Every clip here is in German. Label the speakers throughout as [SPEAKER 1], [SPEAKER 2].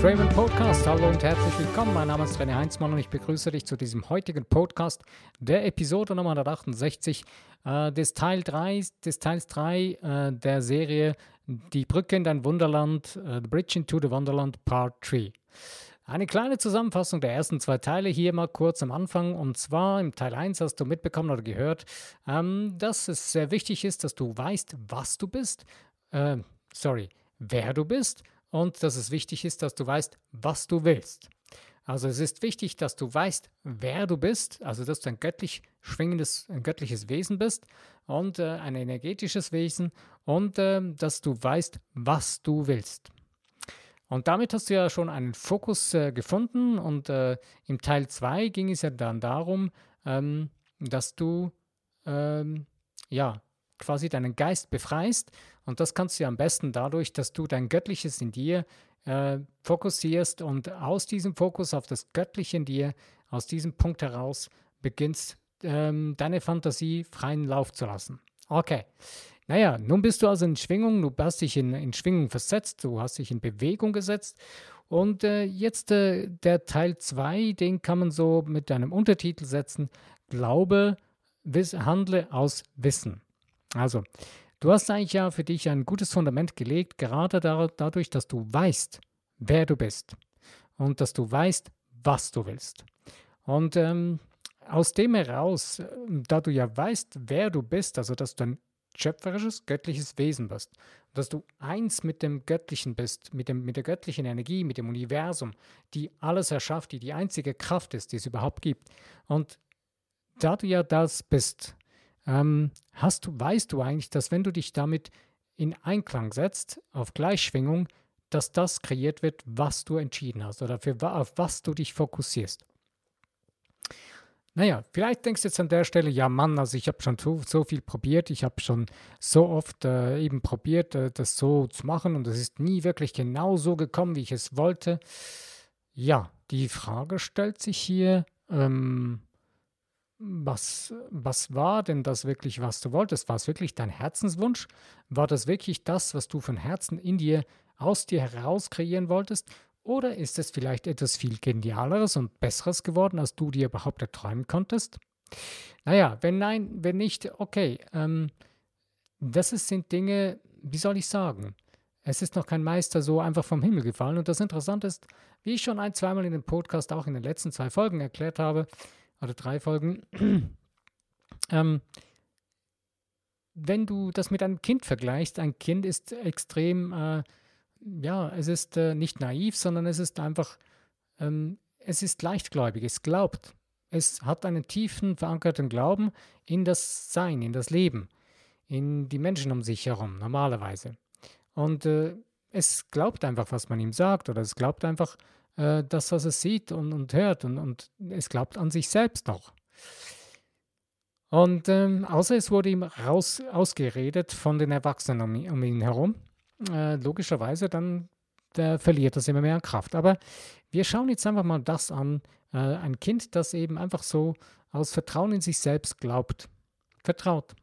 [SPEAKER 1] Draven Podcast. Hallo und herzlich willkommen. Mein Name ist René Heinzmann und ich begrüße dich zu diesem heutigen Podcast der Episode Nummer 168 äh, des Teil 3, des Teils 3 äh, der Serie Die Brücke in dein Wunderland, äh, The Bridge into the Wonderland Part 3. Eine kleine Zusammenfassung der ersten zwei Teile hier mal kurz am Anfang. Und zwar im Teil 1 hast du mitbekommen oder gehört, ähm, dass es sehr wichtig ist, dass du weißt, was du bist. Äh, sorry, wer du bist und dass es wichtig ist, dass du weißt, was du willst. Also es ist wichtig, dass du weißt, wer du bist, also dass du ein göttlich schwingendes, ein göttliches Wesen bist und äh, ein energetisches Wesen und äh, dass du weißt, was du willst. Und damit hast du ja schon einen Fokus äh, gefunden und äh, im Teil 2 ging es ja dann darum, ähm, dass du ähm, ja quasi deinen Geist befreist. Und das kannst du ja am besten dadurch, dass du dein Göttliches in dir äh, fokussierst und aus diesem Fokus auf das Göttliche in dir, aus diesem Punkt heraus beginnst, ähm, deine Fantasie freien Lauf zu lassen. Okay. Naja, nun bist du also in Schwingung, du hast dich in, in Schwingung versetzt, du hast dich in Bewegung gesetzt. Und äh, jetzt äh, der Teil 2, den kann man so mit einem Untertitel setzen, Glaube, wiss, handle aus Wissen. Also, du hast eigentlich ja für dich ein gutes Fundament gelegt, gerade da, dadurch, dass du weißt, wer du bist und dass du weißt, was du willst. Und ähm, aus dem heraus, da du ja weißt, wer du bist, also dass du ein schöpferisches, göttliches Wesen bist, dass du eins mit dem Göttlichen bist, mit, dem, mit der göttlichen Energie, mit dem Universum, die alles erschafft, die die einzige Kraft ist, die es überhaupt gibt. Und da du ja das bist, ähm, hast du, weißt du eigentlich, dass wenn du dich damit in Einklang setzt, auf Gleichschwingung, dass das kreiert wird, was du entschieden hast oder für, auf was du dich fokussierst. Naja, vielleicht denkst du jetzt an der Stelle, ja Mann, also ich habe schon so, so, viel probiert, ich habe schon so oft äh, eben probiert, äh, das so zu machen und es ist nie wirklich genau so gekommen, wie ich es wollte. Ja, die Frage stellt sich hier, ähm, was, was war denn das wirklich, was du wolltest? War es wirklich dein Herzenswunsch? War das wirklich das, was du von Herzen in dir, aus dir heraus kreieren wolltest? Oder ist es vielleicht etwas viel Genialeres und Besseres geworden, als du dir überhaupt erträumen konntest? Naja, wenn nein, wenn nicht, okay. Ähm, das ist, sind Dinge, wie soll ich sagen? Es ist noch kein Meister so einfach vom Himmel gefallen. Und das Interessante ist, wie ich schon ein, zweimal in dem Podcast, auch in den letzten zwei Folgen erklärt habe, oder drei Folgen. ähm, wenn du das mit einem Kind vergleichst, ein Kind ist extrem, äh, ja, es ist äh, nicht naiv, sondern es ist einfach, ähm, es ist leichtgläubig, es glaubt. Es hat einen tiefen verankerten Glauben in das Sein, in das Leben, in die Menschen um sich herum, normalerweise. Und äh, es glaubt einfach, was man ihm sagt, oder es glaubt einfach, äh, das, was es sieht und, und hört und, und es glaubt an sich selbst noch. Und ähm, außer es wurde ihm raus, ausgeredet von den Erwachsenen um, um ihn herum, äh, logischerweise dann verliert das immer mehr an Kraft. Aber wir schauen jetzt einfach mal das an, äh, ein Kind, das eben einfach so aus Vertrauen in sich selbst glaubt, vertraut.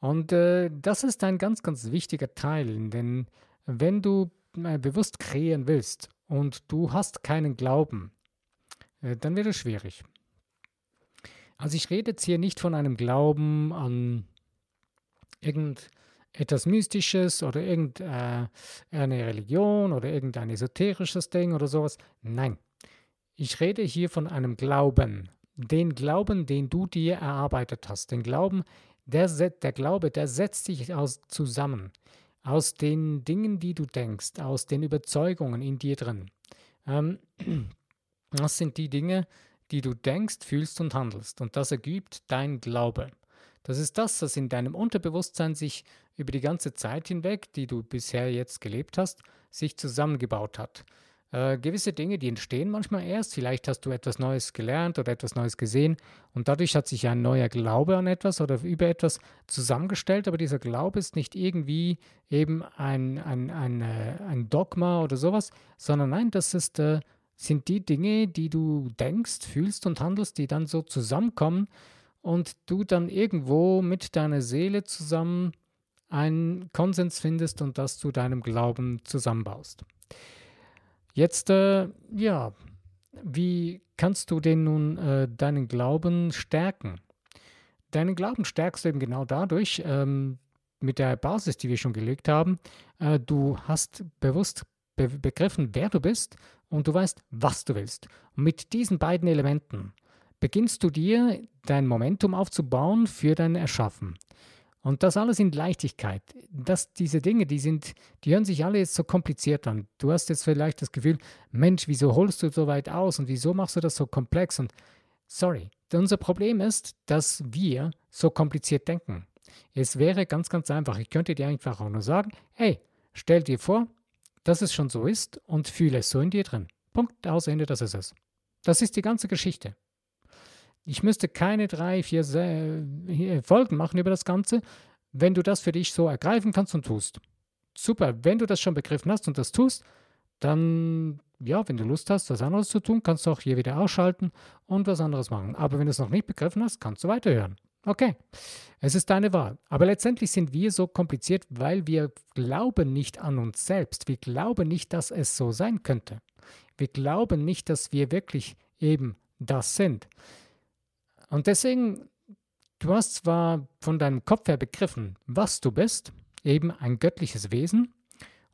[SPEAKER 1] Und äh, das ist ein ganz, ganz wichtiger Teil, denn wenn du äh, bewusst kreieren willst und du hast keinen Glauben, äh, dann wird es schwierig. Also ich rede jetzt hier nicht von einem Glauben an irgendetwas Mystisches oder irgendeine Religion oder irgendein esoterisches Ding oder sowas. Nein, ich rede hier von einem Glauben. Den Glauben, den du dir erarbeitet hast. Den Glauben, der, der Glaube, der setzt sich aus, zusammen aus den Dingen, die du denkst, aus den Überzeugungen in dir drin. Ähm, das sind die Dinge, die du denkst, fühlst und handelst. Und das ergibt dein Glaube. Das ist das, was in deinem Unterbewusstsein sich über die ganze Zeit hinweg, die du bisher jetzt gelebt hast, sich zusammengebaut hat. Äh, gewisse Dinge, die entstehen manchmal erst. Vielleicht hast du etwas Neues gelernt oder etwas Neues gesehen und dadurch hat sich ein neuer Glaube an etwas oder über etwas zusammengestellt, aber dieser Glaube ist nicht irgendwie eben ein, ein, ein, äh, ein Dogma oder sowas, sondern nein, das ist, äh, sind die Dinge, die du denkst, fühlst und handelst, die dann so zusammenkommen und du dann irgendwo mit deiner Seele zusammen einen Konsens findest und das zu deinem Glauben zusammenbaust. Jetzt, äh, ja, wie kannst du denn nun äh, deinen Glauben stärken? Deinen Glauben stärkst du eben genau dadurch, ähm, mit der Basis, die wir schon gelegt haben. Äh, du hast bewusst be begriffen, wer du bist und du weißt, was du willst. Und mit diesen beiden Elementen beginnst du dir dein Momentum aufzubauen für dein Erschaffen. Und das alles in Leichtigkeit. Das, diese Dinge, die sind, die hören sich alle jetzt so kompliziert an. Du hast jetzt vielleicht das Gefühl, Mensch, wieso holst du so weit aus und wieso machst du das so komplex? Und sorry, unser Problem ist, dass wir so kompliziert denken. Es wäre ganz, ganz einfach. Ich könnte dir einfach auch nur sagen, hey, stell dir vor, dass es schon so ist und fühle es so in dir drin. Punkt, aus Ende, das ist es. Das ist die ganze Geschichte. Ich müsste keine drei, vier Folgen machen über das Ganze, wenn du das für dich so ergreifen kannst und tust. Super, wenn du das schon begriffen hast und das tust, dann, ja, wenn du Lust hast, was anderes zu tun, kannst du auch hier wieder ausschalten und was anderes machen. Aber wenn du es noch nicht begriffen hast, kannst du weiterhören. Okay, es ist deine Wahl. Aber letztendlich sind wir so kompliziert, weil wir glauben nicht an uns selbst. Wir glauben nicht, dass es so sein könnte. Wir glauben nicht, dass wir wirklich eben das sind. Und deswegen, du hast zwar von deinem Kopf her begriffen, was du bist, eben ein göttliches Wesen,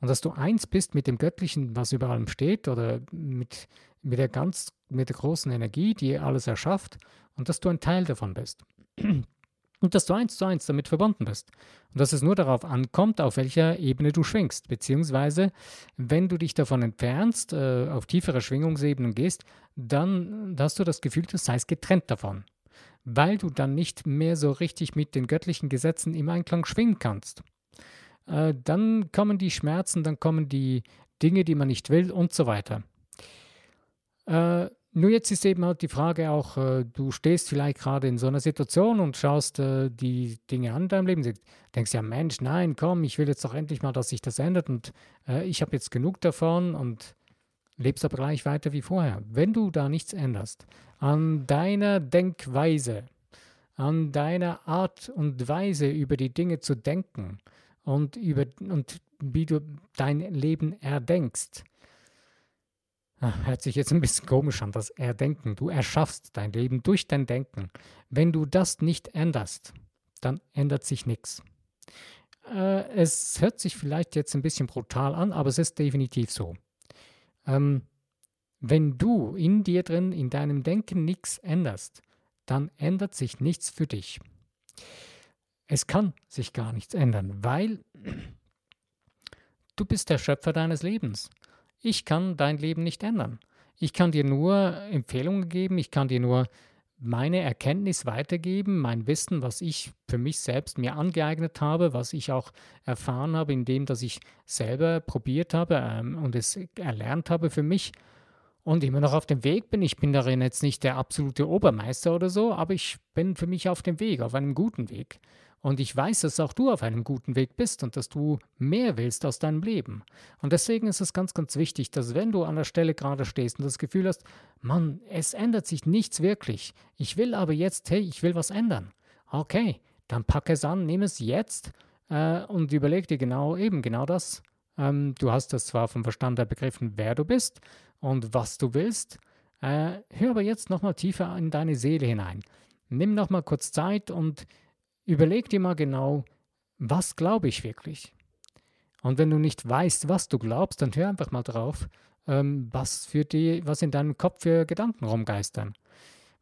[SPEAKER 1] und dass du eins bist mit dem Göttlichen, was über allem steht, oder mit, mit der ganz, mit der großen Energie, die alles erschafft, und dass du ein Teil davon bist. Und dass du eins zu eins damit verbunden bist. Und dass es nur darauf ankommt, auf welcher Ebene du schwingst. Beziehungsweise, wenn du dich davon entfernst, äh, auf tiefere Schwingungsebenen gehst, dann hast du das Gefühl, du seist getrennt davon weil du dann nicht mehr so richtig mit den göttlichen Gesetzen im Einklang schwingen kannst. Äh, dann kommen die Schmerzen, dann kommen die Dinge, die man nicht will und so weiter. Äh, nur jetzt ist eben halt die Frage auch, äh, du stehst vielleicht gerade in so einer Situation und schaust äh, die Dinge an in deinem Leben, denkst ja, Mensch, nein, komm, ich will jetzt doch endlich mal, dass sich das ändert und äh, ich habe jetzt genug davon und lebst aber gleich weiter wie vorher. Wenn du da nichts änderst an deiner Denkweise, an deiner Art und Weise über die Dinge zu denken und, über, und wie du dein Leben erdenkst, ah, Hört sich jetzt ein bisschen komisch an, das Erdenken. Du erschaffst dein Leben durch dein Denken. Wenn du das nicht änderst, dann ändert sich nichts. Äh, es hört sich vielleicht jetzt ein bisschen brutal an, aber es ist definitiv so. Ähm, wenn du in dir drin, in deinem Denken nichts änderst, dann ändert sich nichts für dich. Es kann sich gar nichts ändern, weil du bist der Schöpfer deines Lebens. Ich kann dein Leben nicht ändern. Ich kann dir nur Empfehlungen geben, ich kann dir nur meine Erkenntnis weitergeben, mein Wissen, was ich für mich selbst mir angeeignet habe, was ich auch erfahren habe, indem dass ich selber probiert habe ähm, und es erlernt habe für mich und immer noch auf dem Weg bin. Ich bin darin jetzt nicht der absolute Obermeister oder so, aber ich bin für mich auf dem Weg, auf einem guten Weg. Und ich weiß, dass auch du auf einem guten Weg bist und dass du mehr willst aus deinem Leben. Und deswegen ist es ganz, ganz wichtig, dass wenn du an der Stelle gerade stehst und das Gefühl hast, Mann, es ändert sich nichts wirklich. Ich will aber jetzt, hey, ich will was ändern. Okay, dann pack es an, nimm es jetzt äh, und überleg dir genau eben genau das. Ähm, du hast das zwar vom Verstand her begriffen, wer du bist und was du willst. Äh, hör aber jetzt nochmal tiefer in deine Seele hinein. Nimm nochmal kurz Zeit und Überleg dir mal genau, was glaube ich wirklich? Und wenn du nicht weißt, was du glaubst, dann hör einfach mal drauf, ähm, was, für die, was in deinem Kopf für Gedanken rumgeistern.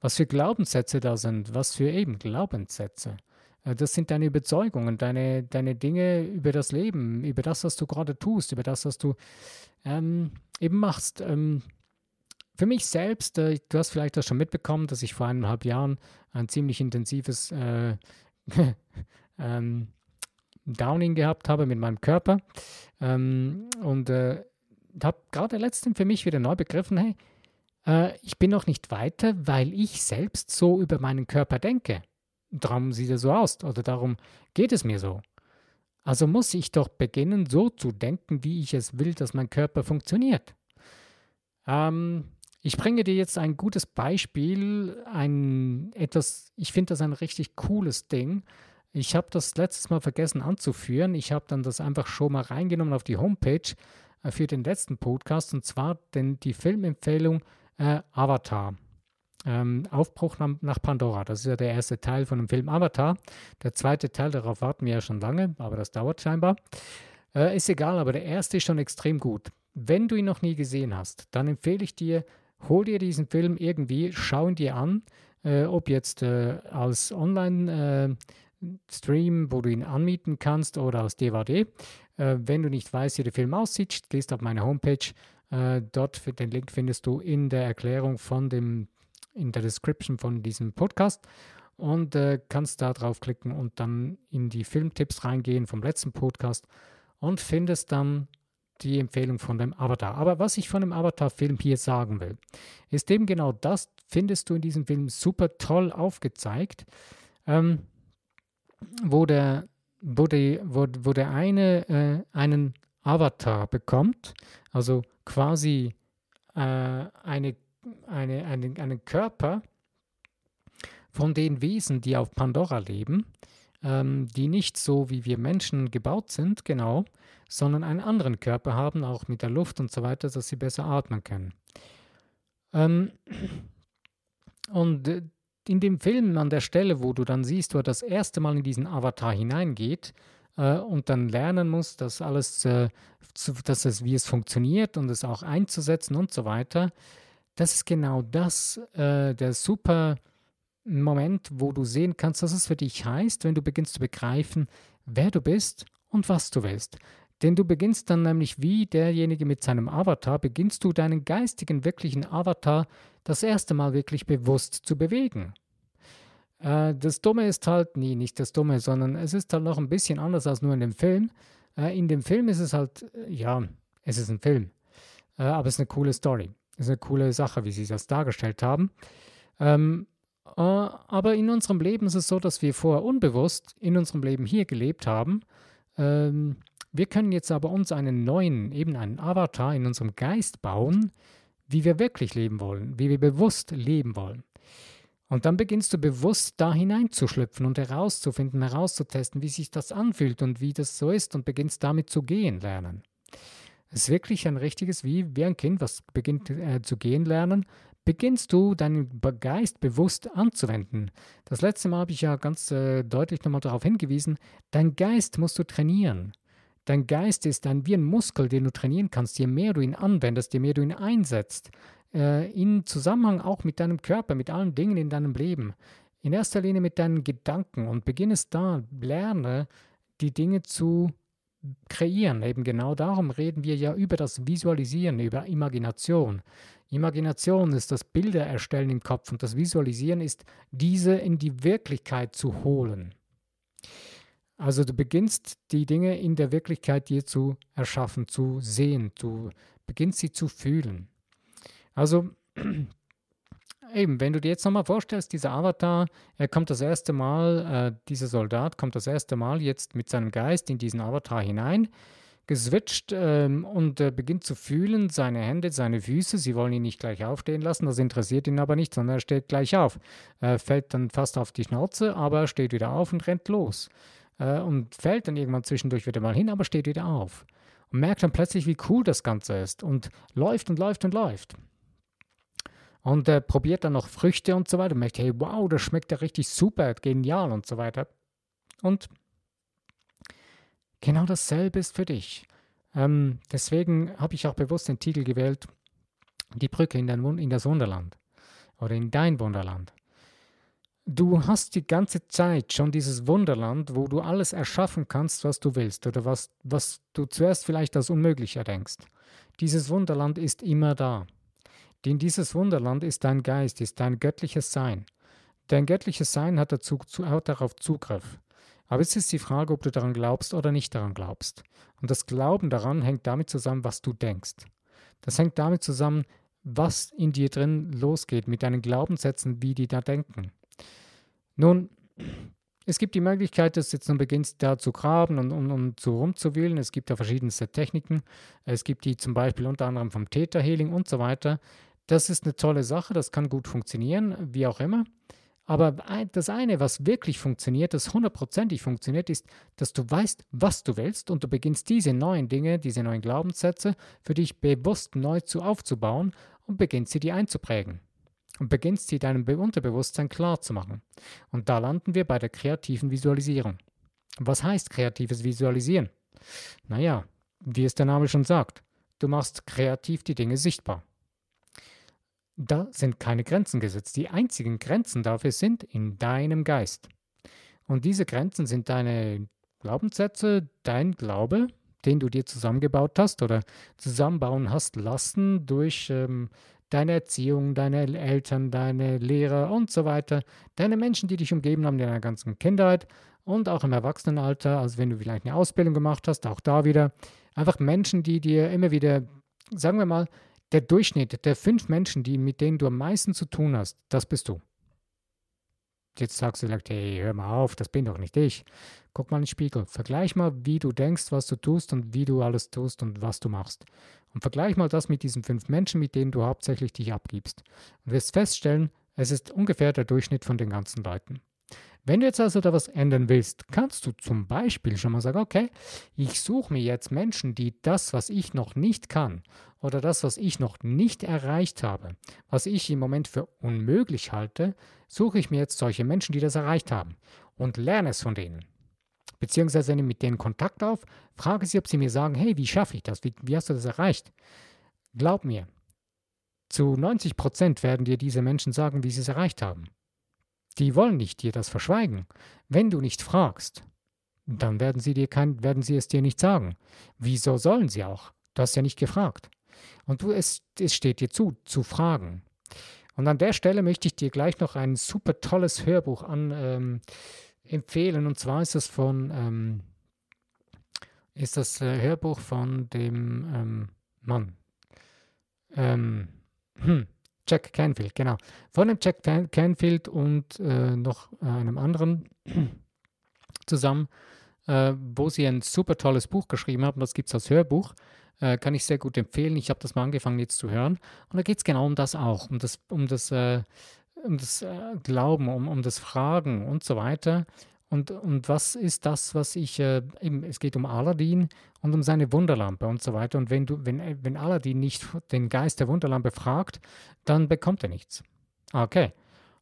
[SPEAKER 1] Was für Glaubenssätze da sind, was für eben Glaubenssätze. Äh, das sind deine Überzeugungen, deine, deine Dinge über das Leben, über das, was du gerade tust, über das, was du ähm, eben machst. Ähm, für mich selbst, äh, du hast vielleicht das schon mitbekommen, dass ich vor eineinhalb Jahren ein ziemlich intensives äh, ähm, Downing gehabt habe mit meinem Körper. Ähm, und äh, habe gerade letztens für mich wieder neu begriffen, hey, äh, ich bin noch nicht weiter, weil ich selbst so über meinen Körper denke. Darum sieht er so aus oder darum geht es mir so. Also muss ich doch beginnen, so zu denken, wie ich es will, dass mein Körper funktioniert. Ähm, ich bringe dir jetzt ein gutes Beispiel, ein etwas, ich finde das ein richtig cooles Ding. Ich habe das letztes Mal vergessen anzuführen. Ich habe dann das einfach schon mal reingenommen auf die Homepage. äh, für den letzten Podcast und zwar den, die Filmempfehlung äh, Avatar. Ähm, Aufbruch nach, nach, Pandora. Das ist ja der erste Teil von dem Film Avatar. Der zweite Teil, darauf warten wir ja schon lange, aber das dauert scheinbar. Äh, ist egal, aber der erste ist schon extrem gut. Wenn du ihn noch nie gesehen hast, dann empfehle ich dir, hol dir diesen Film irgendwie, schau ihn dir an, äh, ob jetzt äh, als Online- Stream, wo du ihn anmieten kannst oder als DVD. Äh, wenn du nicht weißt, wie der Film aussieht, gehst auf meine Homepage. Äh, dort den Link findest du in der Erklärung von dem, in der Description von diesem Podcast und äh, kannst da draufklicken und dann in die Filmtipps reingehen vom letzten Podcast und findest dann die Empfehlung von dem Avatar. Aber was ich von dem Avatar-Film hier sagen will, ist eben genau das, findest du in diesem Film super toll aufgezeigt. Ähm, wo der, wo die, wo, wo der eine äh, einen Avatar bekommt, also quasi äh, eine, eine, eine, einen Körper von den Wesen, die auf Pandora leben, ähm, die nicht so wie wir Menschen gebaut sind, genau, sondern einen anderen Körper haben, auch mit der Luft und so weiter, dass sie besser atmen können. Ähm, und äh, in dem Film an der Stelle, wo du dann siehst, wo er das erste Mal in diesen Avatar hineingeht äh, und dann lernen muss, dass alles, äh, zu, dass es, wie es funktioniert und es auch einzusetzen und so weiter, das ist genau das, äh, der super Moment, wo du sehen kannst, was es für dich heißt, wenn du beginnst zu begreifen, wer du bist und was du willst. Denn du beginnst dann nämlich wie derjenige mit seinem Avatar, beginnst du deinen geistigen, wirklichen Avatar das erste Mal wirklich bewusst zu bewegen. Äh, das Dumme ist halt, nee, nicht das Dumme, sondern es ist halt noch ein bisschen anders als nur in dem Film. Äh, in dem Film ist es halt, äh, ja, es ist ein Film, äh, aber es ist eine coole Story. Es ist eine coole Sache, wie sie das dargestellt haben. Ähm, äh, aber in unserem Leben ist es so, dass wir vorher unbewusst in unserem Leben hier gelebt haben. Ähm, wir können jetzt aber uns einen neuen, eben einen Avatar in unserem Geist bauen, wie wir wirklich leben wollen, wie wir bewusst leben wollen. Und dann beginnst du bewusst da hineinzuschlüpfen und herauszufinden, herauszutesten, wie sich das anfühlt und wie das so ist und beginnst damit zu gehen lernen. Es ist wirklich ein richtiges, wie, wie ein Kind, was beginnt äh, zu gehen lernen, beginnst du deinen Geist bewusst anzuwenden. Das letzte Mal habe ich ja ganz äh, deutlich nochmal darauf hingewiesen, dein Geist musst du trainieren. Dein Geist ist ein, wie ein Muskel, den du trainieren kannst. Je mehr du ihn anwendest, je mehr du ihn einsetzt, äh, in Zusammenhang auch mit deinem Körper, mit allen Dingen in deinem Leben. In erster Linie mit deinen Gedanken und beginnest da, lerne die Dinge zu kreieren. Eben genau darum reden wir ja über das Visualisieren, über Imagination. Imagination ist das Bilder erstellen im Kopf und das Visualisieren ist, diese in die Wirklichkeit zu holen. Also du beginnst die Dinge in der Wirklichkeit dir zu erschaffen, zu sehen, du beginnst sie zu fühlen. Also eben, wenn du dir jetzt nochmal vorstellst, dieser Avatar, er kommt das erste Mal, äh, dieser Soldat kommt das erste Mal jetzt mit seinem Geist in diesen Avatar hinein, geswitcht ähm, und äh, beginnt zu fühlen, seine Hände, seine Füße, sie wollen ihn nicht gleich aufstehen lassen, das interessiert ihn aber nicht, sondern er steht gleich auf. Er fällt dann fast auf die Schnauze, aber er steht wieder auf und rennt los äh, und fällt dann irgendwann zwischendurch wieder mal hin, aber steht wieder auf. Und merkt dann plötzlich, wie cool das Ganze ist und läuft und läuft und läuft. Und äh, probiert dann noch Früchte und so weiter und merkt, hey, wow, das schmeckt ja richtig super, genial und so weiter. Und genau dasselbe ist für dich. Ähm, deswegen habe ich auch bewusst den Titel gewählt, Die Brücke in, in das Wunderland oder in dein Wunderland. Du hast die ganze Zeit schon dieses Wunderland, wo du alles erschaffen kannst, was du willst oder was, was du zuerst vielleicht als unmöglich erdenkst. Dieses Wunderland ist immer da. Denn dieses Wunderland ist dein Geist, ist dein göttliches Sein. Dein göttliches Sein hat, dazu, hat darauf Zugriff. Aber es ist die Frage, ob du daran glaubst oder nicht daran glaubst. Und das Glauben daran hängt damit zusammen, was du denkst. Das hängt damit zusammen, was in dir drin losgeht, mit deinen Glaubenssätzen, wie die da denken. Nun, es gibt die Möglichkeit, dass du jetzt nun beginnst, da zu graben und, und, und so rumzuwühlen. Es gibt da verschiedenste Techniken. Es gibt die zum Beispiel unter anderem vom Theta Healing und so weiter. Das ist eine tolle Sache, das kann gut funktionieren, wie auch immer. Aber das eine, was wirklich funktioniert, das hundertprozentig funktioniert, ist, dass du weißt, was du willst und du beginnst diese neuen Dinge, diese neuen Glaubenssätze für dich bewusst neu zu aufzubauen und beginnst sie dir einzuprägen. Und beginnst sie deinem Unterbewusstsein klar zu machen. Und da landen wir bei der kreativen Visualisierung. Was heißt kreatives Visualisieren? Naja, wie es der Name schon sagt, du machst kreativ die Dinge sichtbar. Da sind keine Grenzen gesetzt. Die einzigen Grenzen dafür sind in deinem Geist. Und diese Grenzen sind deine Glaubenssätze, dein Glaube, den du dir zusammengebaut hast oder zusammenbauen hast lassen durch ähm, deine Erziehung, deine Eltern, deine Lehrer und so weiter, deine Menschen, die dich umgeben haben in deiner ganzen Kindheit und auch im Erwachsenenalter, also wenn du vielleicht eine Ausbildung gemacht hast, auch da wieder, einfach Menschen, die dir immer wieder, sagen wir mal, der Durchschnitt der fünf Menschen, die, mit denen du am meisten zu tun hast, das bist du. Jetzt sagst du vielleicht, hey, hör mal auf, das bin doch nicht ich. Guck mal in den Spiegel. Vergleich mal, wie du denkst, was du tust und wie du alles tust und was du machst. Und vergleich mal das mit diesen fünf Menschen, mit denen du hauptsächlich dich abgibst. Und wirst feststellen, es ist ungefähr der Durchschnitt von den ganzen Leuten. Wenn du jetzt also da was ändern willst, kannst du zum Beispiel schon mal sagen, okay, ich suche mir jetzt Menschen, die das, was ich noch nicht kann oder das, was ich noch nicht erreicht habe, was ich im Moment für unmöglich halte, suche ich mir jetzt solche Menschen, die das erreicht haben und lerne es von denen. Beziehungsweise nehme mit denen Kontakt auf, frage sie, ob sie mir sagen, hey, wie schaffe ich das? Wie, wie hast du das erreicht? Glaub mir, zu 90 Prozent werden dir diese Menschen sagen, wie sie es erreicht haben. Die wollen nicht dir das verschweigen. Wenn du nicht fragst, dann werden sie, dir kein, werden sie es dir nicht sagen. Wieso sollen sie auch? Du hast ja nicht gefragt. Und du, es, es steht dir zu, zu fragen. Und an der Stelle möchte ich dir gleich noch ein super tolles Hörbuch an, ähm, empfehlen. Und zwar ist das von ähm, ist das äh, Hörbuch von dem ähm, Mann. Ähm, hm, Jack Canfield, genau. Von dem Jack Canfield und äh, noch äh, einem anderen zusammen, äh, wo sie ein super tolles Buch geschrieben haben. Das gibt es als Hörbuch. Äh, kann ich sehr gut empfehlen. Ich habe das mal angefangen jetzt zu hören. Und da geht es genau um das auch, um das, um das, äh, um das äh, Glauben, um, um das Fragen und so weiter. Und, und was ist das, was ich, äh, eben, es geht um Aladdin und um seine Wunderlampe und so weiter. Und wenn, du, wenn, äh, wenn Aladdin nicht den Geist der Wunderlampe fragt, dann bekommt er nichts. Okay.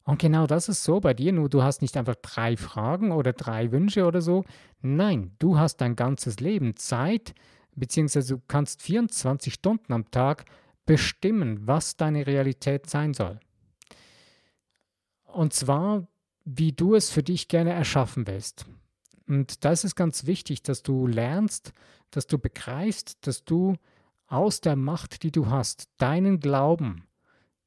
[SPEAKER 1] Und genau das ist so bei dir, nur du hast nicht einfach drei Fragen oder drei Wünsche oder so. Nein, du hast dein ganzes Leben Zeit, beziehungsweise du kannst 24 Stunden am Tag bestimmen, was deine Realität sein soll. Und zwar wie du es für dich gerne erschaffen willst. Und da ist es ganz wichtig, dass du lernst, dass du begreifst, dass du aus der Macht, die du hast, deinen Glauben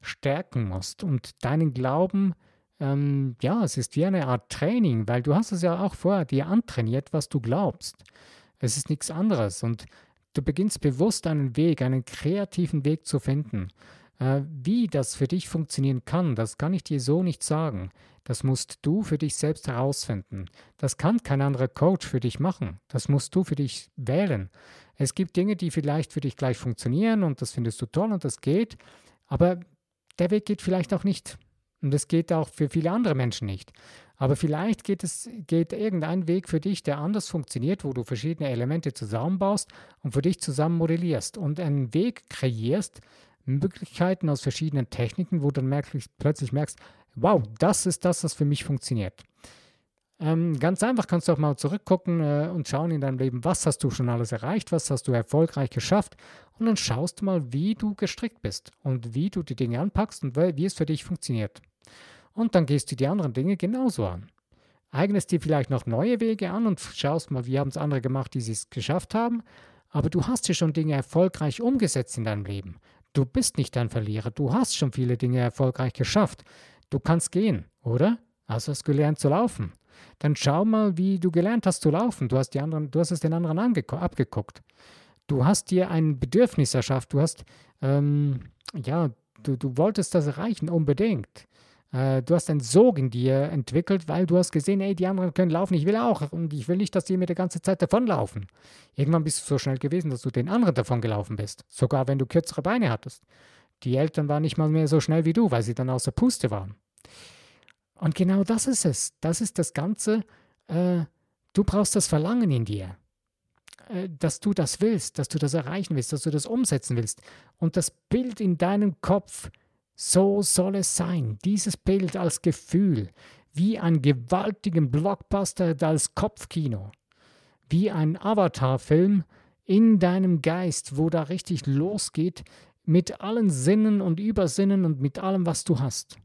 [SPEAKER 1] stärken musst. Und deinen Glauben, ähm, ja, es ist wie eine Art Training, weil du hast es ja auch vorher dir antrainiert, was du glaubst. Es ist nichts anderes. Und du beginnst bewusst einen Weg, einen kreativen Weg zu finden. Äh, wie das für dich funktionieren kann, das kann ich dir so nicht sagen. Das musst du für dich selbst herausfinden. Das kann kein anderer Coach für dich machen. Das musst du für dich wählen. Es gibt Dinge, die vielleicht für dich gleich funktionieren und das findest du toll und das geht, aber der Weg geht vielleicht auch nicht. Und es geht auch für viele andere Menschen nicht. Aber vielleicht geht es geht irgendein Weg für dich, der anders funktioniert, wo du verschiedene Elemente zusammenbaust und für dich zusammen modellierst und einen Weg kreierst, Möglichkeiten aus verschiedenen Techniken, wo du dann merkst, plötzlich merkst, wow, das ist das, was für mich funktioniert. Ähm, ganz einfach kannst du auch mal zurückgucken äh, und schauen in deinem Leben, was hast du schon alles erreicht, was hast du erfolgreich geschafft und dann schaust du mal, wie du gestrickt bist und wie du die Dinge anpackst und wie es für dich funktioniert. Und dann gehst du die anderen Dinge genauso an. Eignest dir vielleicht noch neue Wege an und schaust mal, wie haben es andere gemacht, die es geschafft haben. Aber du hast ja schon Dinge erfolgreich umgesetzt in deinem Leben. Du bist nicht ein Verlierer. Du hast schon viele Dinge erfolgreich geschafft. Du kannst gehen, oder? Also hast du gelernt zu laufen. Dann schau mal, wie du gelernt hast zu laufen. Du hast, die anderen, du hast es den anderen abgeguckt. Du hast dir ein Bedürfnis erschafft. Du hast, ähm, ja, du, du wolltest das erreichen, unbedingt. Äh, du hast einen Sog in dir entwickelt, weil du hast gesehen, ey, die anderen können laufen, ich will auch. Und ich will nicht, dass die mir die ganze Zeit davonlaufen. Irgendwann bist du so schnell gewesen, dass du den anderen davon gelaufen bist. Sogar wenn du kürzere Beine hattest. Die Eltern waren nicht mal mehr so schnell wie du, weil sie dann außer Puste waren. Und genau das ist es. Das ist das Ganze. Äh, du brauchst das Verlangen in dir, äh, dass du das willst, dass du das erreichen willst, dass du das umsetzen willst. Und das Bild in deinem Kopf, so soll es sein. Dieses Bild als Gefühl, wie ein gewaltigen Blockbuster als Kopfkino, wie ein Avatar-Film in deinem Geist, wo da richtig losgeht mit allen Sinnen und Übersinnen und mit allem, was du hast.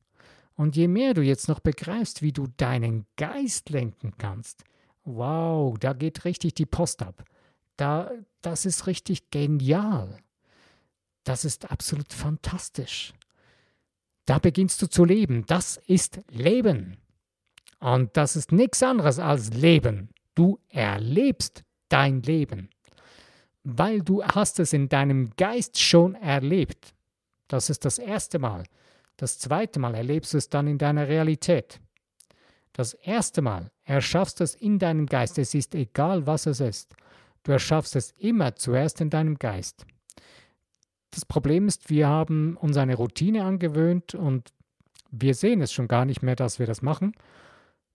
[SPEAKER 1] Und je mehr du jetzt noch begreifst, wie du deinen Geist lenken kannst, wow, da geht richtig die Post ab. Da, das ist richtig genial. Das ist absolut fantastisch. Da beginnst du zu leben. Das ist Leben. Und das ist nichts anderes als Leben. Du erlebst dein Leben, weil du hast es in deinem Geist schon erlebt. Das ist das erste Mal. Das zweite Mal erlebst du es dann in deiner Realität. Das erste Mal erschaffst du es in deinem Geist. Es ist egal, was es ist. Du erschaffst es immer zuerst in deinem Geist. Das Problem ist, wir haben uns eine Routine angewöhnt und wir sehen es schon gar nicht mehr, dass wir das machen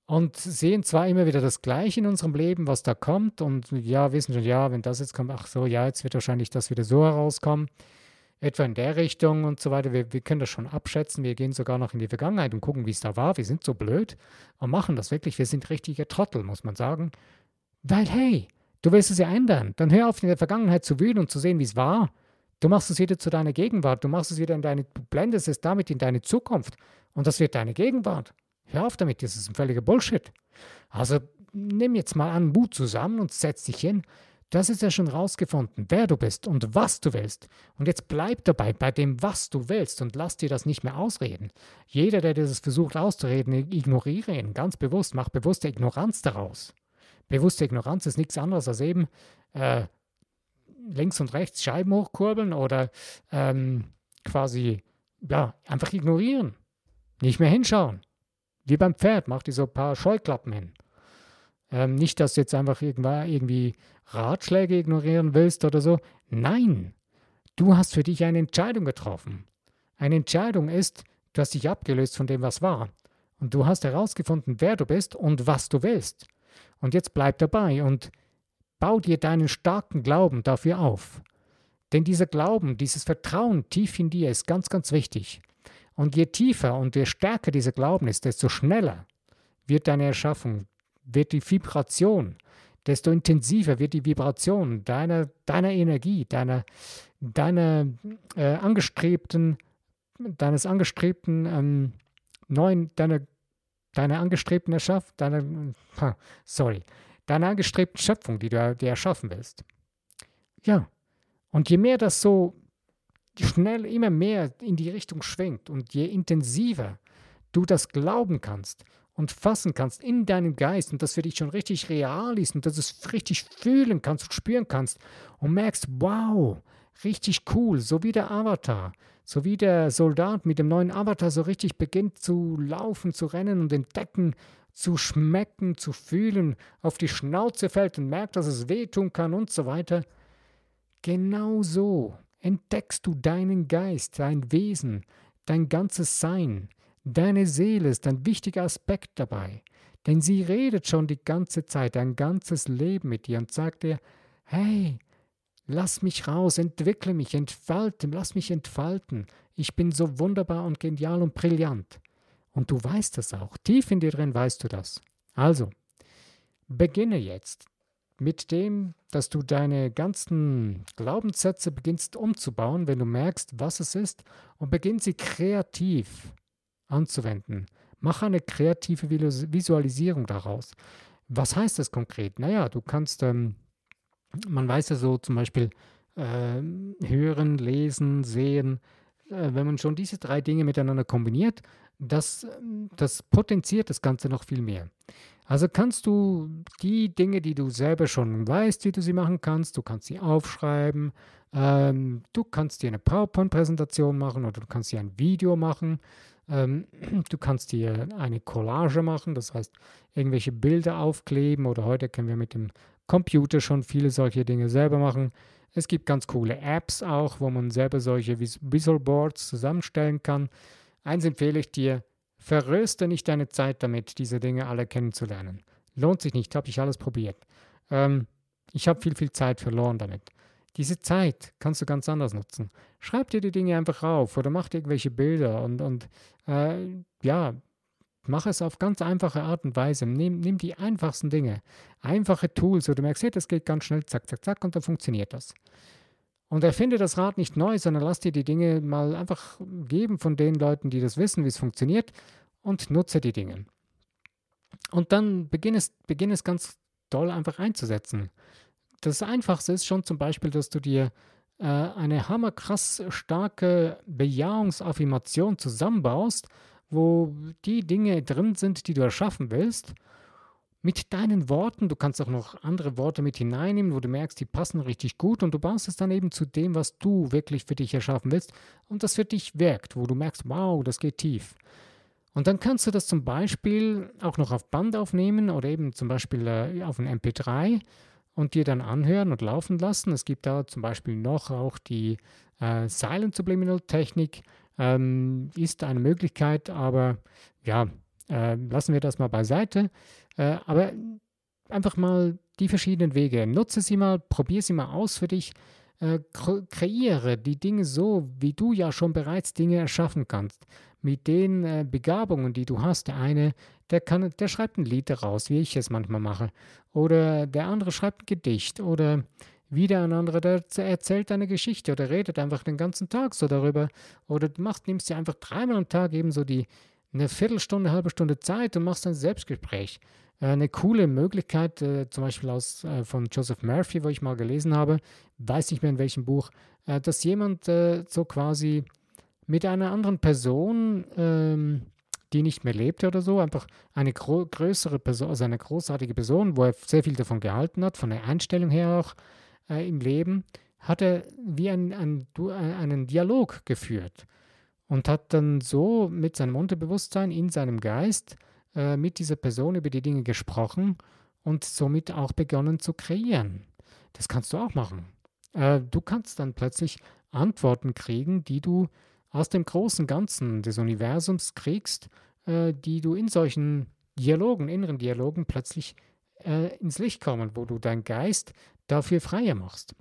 [SPEAKER 1] und sehen zwar immer wieder das Gleiche in unserem Leben, was da kommt und ja, wissen schon, ja, wenn das jetzt kommt, ach so, ja, jetzt wird wahrscheinlich das wieder so herauskommen etwa in der Richtung und so weiter. Wir, wir können das schon abschätzen. Wir gehen sogar noch in die Vergangenheit und gucken, wie es da war. Wir sind so blöd und machen das wirklich. Wir sind richtige Trottel, muss man sagen. Weil, hey, du willst es ja ändern. Dann hör auf, in der Vergangenheit zu wühlen und zu sehen, wie es war. Du machst es wieder zu deiner Gegenwart. Du machst es wieder in deine, du blendest es damit in deine Zukunft. Und das wird deine Gegenwart. Hör auf damit, das ist ein völliger Bullshit. Also nimm jetzt mal an Mut zusammen und setz dich hin das ist ja schon rausgefunden, wer du bist und was du willst. Und jetzt bleib dabei bei dem, was du willst und lass dir das nicht mehr ausreden. Jeder, der das versucht auszureden, ignoriere ihn ganz bewusst, mach bewusste Ignoranz daraus. Bewusste Ignoranz ist nichts anderes als eben äh, links und rechts Scheiben hochkurbeln oder ähm, quasi, ja, einfach ignorieren. Nicht mehr hinschauen. Wie beim Pferd, mach dir so ein paar Scheuklappen hin. Ähm, nicht, dass du jetzt einfach irgendwie Ratschläge ignorieren willst oder so. Nein, du hast für dich eine Entscheidung getroffen. Eine Entscheidung ist, du hast dich abgelöst von dem, was war. Und du hast herausgefunden, wer du bist und was du willst. Und jetzt bleib dabei und bau dir deinen starken Glauben dafür auf. Denn dieser Glauben, dieses Vertrauen tief in dir ist ganz, ganz wichtig. Und je tiefer und je stärker dieser Glauben ist, desto schneller wird deine Erschaffung, wird die Vibration, desto intensiver wird die Vibration deiner, deiner Energie, deiner, deiner äh, angestrebten, deines angestrebten ähm, neuen, deiner, deiner angestrebten Erschaff, deiner, sorry, deiner angestrebten Schöpfung, die du dir erschaffen willst. Ja, und je mehr das so schnell immer mehr in die Richtung schwenkt und je intensiver du das glauben kannst und fassen kannst in deinem Geist und das für dich schon richtig real ist und dass du es richtig fühlen kannst und spüren kannst und merkst, wow, richtig cool, so wie der Avatar, so wie der Soldat mit dem neuen Avatar so richtig beginnt zu laufen, zu rennen und entdecken, zu schmecken, zu fühlen, auf die Schnauze fällt und merkt, dass es wehtun kann und so weiter. Genau so entdeckst du deinen Geist, dein Wesen, dein ganzes Sein Deine Seele ist ein wichtiger Aspekt dabei, denn sie redet schon die ganze Zeit, ein ganzes Leben mit dir und sagt dir, hey, lass mich raus, entwickle mich, entfalten, lass mich entfalten. Ich bin so wunderbar und genial und brillant. Und du weißt das auch, tief in dir drin weißt du das. Also, beginne jetzt mit dem, dass du deine ganzen Glaubenssätze beginnst umzubauen, wenn du merkst, was es ist, und beginn sie kreativ anzuwenden. Mach eine kreative Visualisierung daraus. Was heißt das konkret? Naja, du kannst, ähm, man weiß ja so zum Beispiel äh, hören, lesen, sehen, äh, wenn man schon diese drei Dinge miteinander kombiniert, das, das potenziert das Ganze noch viel mehr. Also kannst du die Dinge, die du selber schon weißt, wie du sie machen kannst, du kannst sie aufschreiben, ähm, du kannst dir eine PowerPoint-Präsentation machen oder du kannst dir ein Video machen ähm, du kannst dir eine Collage machen, das heißt irgendwelche Bilder aufkleben oder heute können wir mit dem Computer schon viele solche Dinge selber machen. Es gibt ganz coole Apps auch, wo man selber solche Visual Boards zusammenstellen kann. Eins empfehle ich dir, verröste nicht deine Zeit damit, diese Dinge alle kennenzulernen. Lohnt sich nicht, habe ich alles probiert. Ähm, ich habe viel, viel Zeit verloren damit. Diese Zeit kannst du ganz anders nutzen. Schreib dir die Dinge einfach auf oder mach dir irgendwelche Bilder und, und äh, ja, mach es auf ganz einfache Art und Weise. Nimm, nimm die einfachsten Dinge, einfache Tools, wo du merkst, hey, das geht ganz schnell, zack, zack, zack, und dann funktioniert das. Und erfinde das Rad nicht neu, sondern lass dir die Dinge mal einfach geben von den Leuten, die das wissen, wie es funktioniert, und nutze die Dinge. Und dann beginn es, beginn es ganz doll einfach einzusetzen. Das Einfachste ist schon zum Beispiel, dass du dir äh, eine hammerkrass starke Bejahungsaffirmation zusammenbaust, wo die Dinge drin sind, die du erschaffen willst mit deinen Worten. Du kannst auch noch andere Worte mit hineinnehmen, wo du merkst, die passen richtig gut und du baust es dann eben zu dem, was du wirklich für dich erschaffen willst und das für dich wirkt, wo du merkst, wow, das geht tief. Und dann kannst du das zum Beispiel auch noch auf Band aufnehmen oder eben zum Beispiel äh, auf ein MP3 und dir dann anhören und laufen lassen. Es gibt da zum Beispiel noch auch die äh, Silent Subliminal Technik, ähm, ist eine Möglichkeit, aber ja, äh, lassen wir das mal beiseite. Äh, aber einfach mal die verschiedenen Wege. Nutze sie mal, probiere sie mal aus für dich. Äh, kreiere die Dinge so, wie du ja schon bereits Dinge erschaffen kannst. Mit den äh, Begabungen, die du hast. Der eine, der, kann, der schreibt ein Lied daraus, wie ich es manchmal mache. Oder der andere schreibt ein Gedicht. Oder wieder ein anderer, der erzählt eine Geschichte oder redet einfach den ganzen Tag so darüber. Oder du machst, nimmst dir einfach dreimal am Tag eben so die, eine Viertelstunde, halbe Stunde Zeit und machst ein Selbstgespräch. Äh, eine coole Möglichkeit, äh, zum Beispiel aus, äh, von Joseph Murphy, wo ich mal gelesen habe, weiß nicht mehr in welchem Buch, äh, dass jemand äh, so quasi mit einer anderen Person, ähm, die nicht mehr lebte oder so, einfach eine größere Person, also eine großartige Person, wo er sehr viel davon gehalten hat, von der Einstellung her auch äh, im Leben, hat er wie ein, ein, einen Dialog geführt und hat dann so mit seinem Unterbewusstsein in seinem Geist äh, mit dieser Person über die Dinge gesprochen und somit auch begonnen zu kreieren. Das kannst du auch machen. Äh, du kannst dann plötzlich Antworten kriegen, die du aus dem großen Ganzen des Universums kriegst, äh, die du in solchen Dialogen, inneren Dialogen plötzlich äh, ins Licht kommen, wo du deinen Geist dafür freier machst.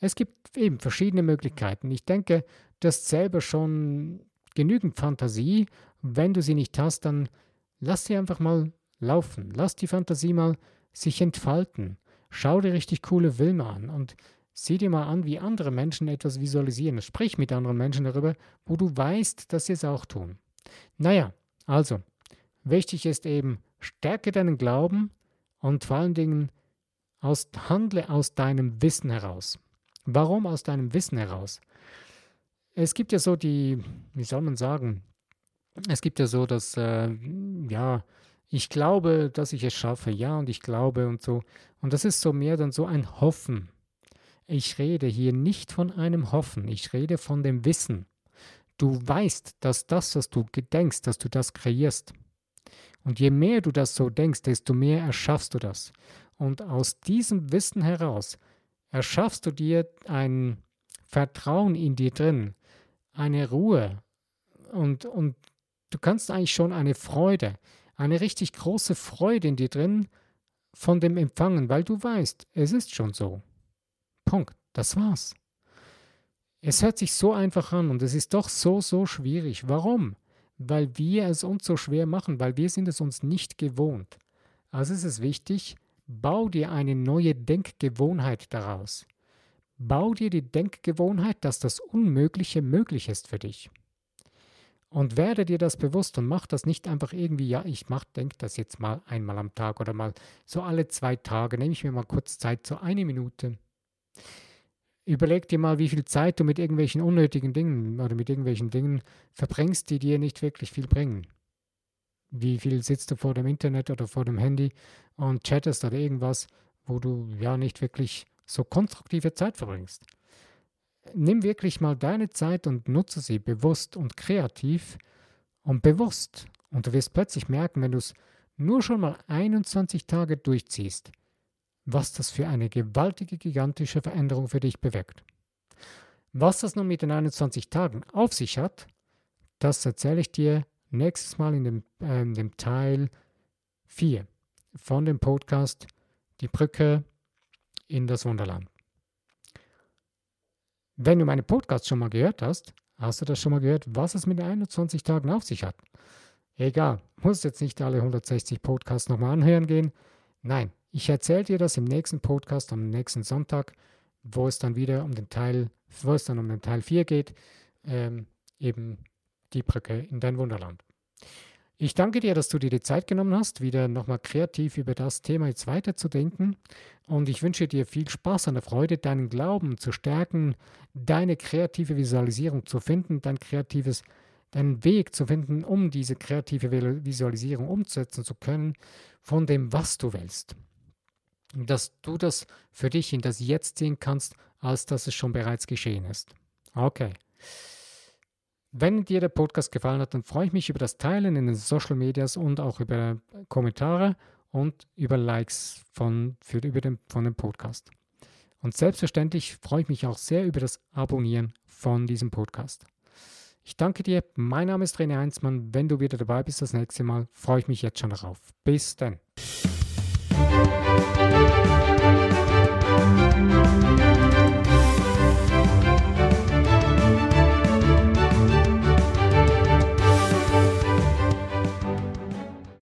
[SPEAKER 1] Es gibt eben verschiedene Möglichkeiten. Ich denke, du hast selber schon genügend Fantasie. Wenn du sie nicht hast, dann Lass sie einfach mal laufen. Lass die Fantasie mal sich entfalten. Schau dir richtig coole Filme an und sieh dir mal an, wie andere Menschen etwas visualisieren. Sprich mit anderen Menschen darüber, wo du weißt, dass sie es auch tun. Naja, also, wichtig ist eben, stärke deinen Glauben und vor allen Dingen aus, handle aus deinem Wissen heraus. Warum aus deinem Wissen heraus? Es gibt ja so die, wie soll man sagen, es gibt ja so, dass, äh, ja, ich glaube, dass ich es schaffe, ja, und ich glaube und so. Und das ist so mehr dann so ein Hoffen. Ich rede hier nicht von einem Hoffen, ich rede von dem Wissen. Du weißt, dass das, was du gedenkst, dass du das kreierst. Und je mehr du das so denkst, desto mehr erschaffst du das. Und aus diesem Wissen heraus erschaffst du dir ein Vertrauen in dir drin, eine Ruhe und, und du kannst eigentlich schon eine Freude, eine richtig große Freude in dir drin von dem empfangen, weil du weißt, es ist schon so. Punkt. Das war's. Es hört sich so einfach an und es ist doch so, so schwierig. Warum? Weil wir es uns so schwer machen, weil wir sind es uns nicht gewohnt. Also ist es wichtig, bau dir eine neue Denkgewohnheit daraus. Bau dir die Denkgewohnheit, dass das Unmögliche möglich ist für dich. Und werde dir das bewusst und mach das nicht einfach irgendwie, ja, ich mach, denk das jetzt mal einmal am Tag oder mal so alle zwei Tage, nehme ich mir mal kurz Zeit, so eine Minute. Überleg dir mal, wie viel Zeit du mit irgendwelchen unnötigen Dingen oder mit irgendwelchen Dingen verbringst, die dir nicht wirklich viel bringen. Wie viel sitzt du vor dem Internet oder vor dem Handy und chattest oder irgendwas, wo du ja nicht wirklich so konstruktive Zeit verbringst nimm wirklich mal deine Zeit und nutze sie bewusst und kreativ und bewusst. Und du wirst plötzlich merken, wenn du es nur schon mal 21 Tage durchziehst, was das für eine gewaltige, gigantische Veränderung für dich bewirkt. Was das nun mit den 21 Tagen auf sich hat, das erzähle ich dir nächstes Mal in dem, äh, dem Teil 4 von dem Podcast Die Brücke in das Wunderland. Wenn du meine Podcasts schon mal gehört hast, hast du das schon mal gehört, was es mit den 21 Tagen auf sich hat. Egal, muss jetzt nicht alle 160 Podcasts nochmal anhören gehen. Nein, ich erzähle dir das im nächsten Podcast am nächsten Sonntag, wo es dann wieder um den Teil, wo es dann um den Teil 4 geht, ähm, eben die Brücke in dein Wunderland. Ich danke dir, dass du dir die Zeit genommen hast, wieder nochmal kreativ über das Thema jetzt weiterzudenken. Und ich wünsche dir viel Spaß und Freude, deinen Glauben zu stärken, deine kreative Visualisierung zu finden, dein kreatives, deinen Weg zu finden, um diese kreative Visualisierung umsetzen zu können, von dem, was du willst. Dass du das für dich in das Jetzt sehen kannst, als dass es schon bereits geschehen ist. Okay. Wenn dir der Podcast gefallen hat, dann freue ich mich über das Teilen in den Social Medias und auch über Kommentare und über Likes von, für, über den, von dem Podcast. Und selbstverständlich freue ich mich auch sehr über das Abonnieren von diesem Podcast. Ich danke dir. Mein Name ist René Heinzmann. Wenn du wieder dabei bist das nächste Mal, freue ich mich jetzt schon darauf. Bis dann.